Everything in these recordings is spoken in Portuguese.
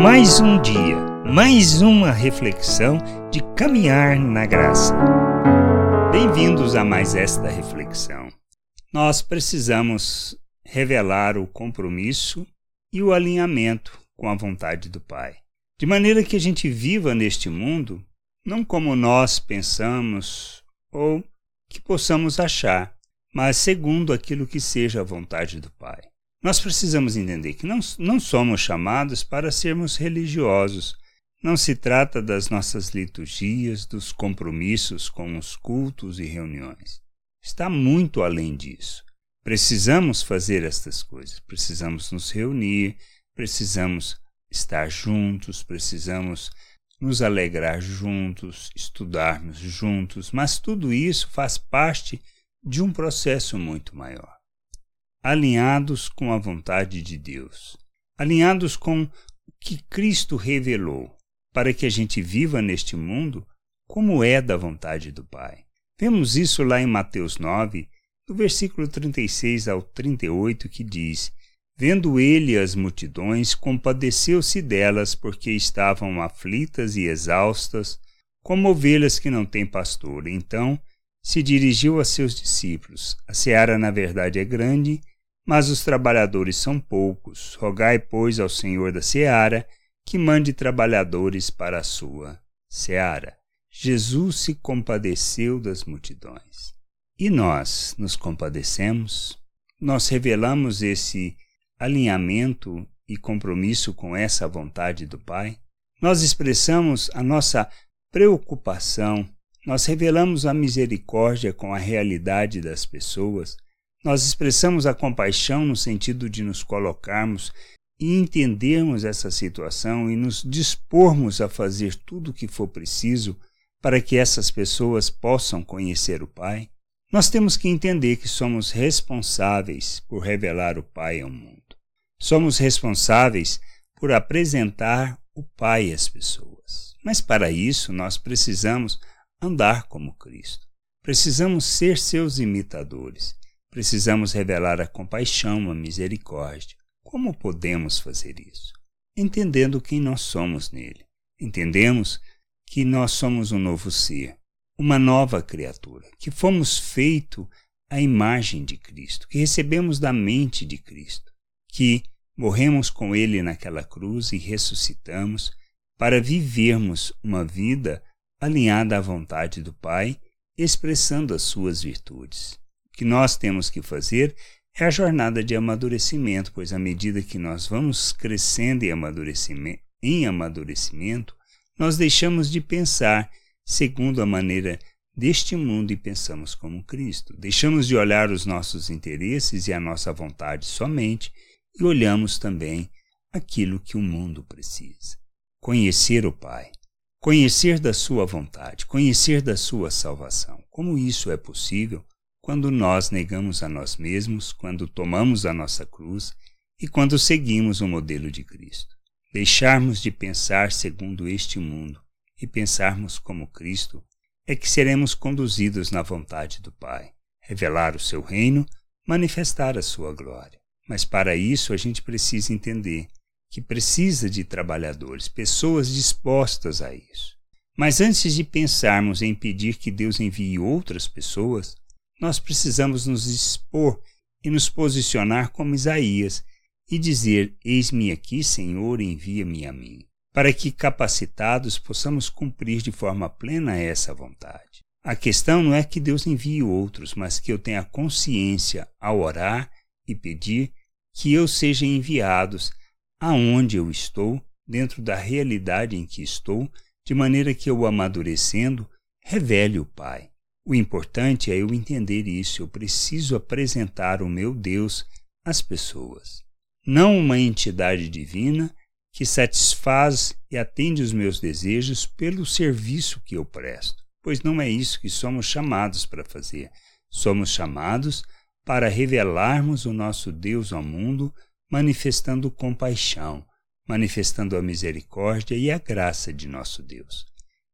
Mais um dia, mais uma reflexão de caminhar na graça. Bem-vindos a mais esta reflexão. Nós precisamos revelar o compromisso e o alinhamento com a vontade do Pai, de maneira que a gente viva neste mundo não como nós pensamos ou que possamos achar, mas segundo aquilo que seja a vontade do Pai. Nós precisamos entender que não, não somos chamados para sermos religiosos. Não se trata das nossas liturgias, dos compromissos com os cultos e reuniões. Está muito além disso. Precisamos fazer estas coisas, precisamos nos reunir, precisamos estar juntos, precisamos nos alegrar juntos, estudarmos juntos, mas tudo isso faz parte de um processo muito maior alinhados com a vontade de Deus, alinhados com o que Cristo revelou, para que a gente viva neste mundo como é da vontade do Pai. Vemos isso lá em Mateus 9, do versículo 36 ao 38, que diz: Vendo ele as multidões, compadeceu-se delas, porque estavam aflitas e exaustas, como ovelhas que não têm pastor. Então se dirigiu a seus discípulos: A seara, na verdade, é grande, mas os trabalhadores são poucos. Rogai, pois, ao Senhor da seara que mande trabalhadores para a sua seara. Jesus se compadeceu das multidões. E nós nos compadecemos? Nós revelamos esse alinhamento e compromisso com essa vontade do Pai? Nós expressamos a nossa preocupação, nós revelamos a misericórdia com a realidade das pessoas, nós expressamos a compaixão no sentido de nos colocarmos e entendermos essa situação e nos dispormos a fazer tudo o que for preciso para que essas pessoas possam conhecer o Pai, nós temos que entender que somos responsáveis por revelar o Pai ao mundo. Somos responsáveis por apresentar o Pai às pessoas. Mas para isso nós precisamos andar como Cristo. Precisamos ser seus imitadores. Precisamos revelar a compaixão, a misericórdia. Como podemos fazer isso? Entendendo quem nós somos nele. Entendemos que nós somos um novo ser, uma nova criatura, que fomos feito à imagem de Cristo, que recebemos da mente de Cristo, que morremos com ele naquela cruz e ressuscitamos para vivermos uma vida alinhada à vontade do Pai, expressando as suas virtudes que nós temos que fazer é a jornada de amadurecimento, pois à medida que nós vamos crescendo em amadurecimento, em amadurecimento, nós deixamos de pensar segundo a maneira deste mundo e pensamos como Cristo. Deixamos de olhar os nossos interesses e a nossa vontade somente e olhamos também aquilo que o mundo precisa. Conhecer o Pai, conhecer da Sua vontade, conhecer da Sua salvação. Como isso é possível? Quando nós negamos a nós mesmos, quando tomamos a nossa cruz e quando seguimos o modelo de Cristo. Deixarmos de pensar segundo este mundo e pensarmos como Cristo é que seremos conduzidos na vontade do Pai, revelar o seu reino, manifestar a sua glória. Mas para isso a gente precisa entender que precisa de trabalhadores, pessoas dispostas a isso. Mas antes de pensarmos em pedir que Deus envie outras pessoas, nós precisamos nos expor e nos posicionar como Isaías e dizer: Eis-me aqui, Senhor, envia-me a mim, para que, capacitados, possamos cumprir de forma plena essa vontade. A questão não é que Deus envie outros, mas que eu tenha consciência ao orar e pedir que eu seja enviados aonde eu estou, dentro da realidade em que estou, de maneira que eu amadurecendo revele o Pai. O importante é eu entender isso. Eu preciso apresentar o meu Deus às pessoas. Não uma entidade divina que satisfaz e atende os meus desejos pelo serviço que eu presto, pois não é isso que somos chamados para fazer. Somos chamados para revelarmos o nosso Deus ao mundo, manifestando compaixão, manifestando a misericórdia e a graça de nosso Deus.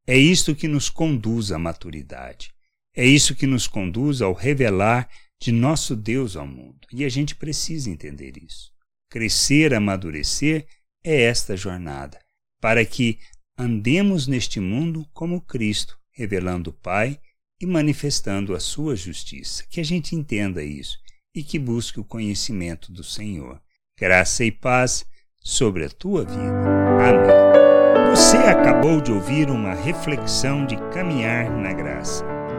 É isto que nos conduz à maturidade. É isso que nos conduz ao revelar de nosso Deus ao mundo. E a gente precisa entender isso. Crescer, amadurecer é esta jornada, para que andemos neste mundo como Cristo, revelando o Pai e manifestando a sua justiça. Que a gente entenda isso e que busque o conhecimento do Senhor. Graça e paz sobre a tua vida. Amém. Você acabou de ouvir uma reflexão de caminhar na graça.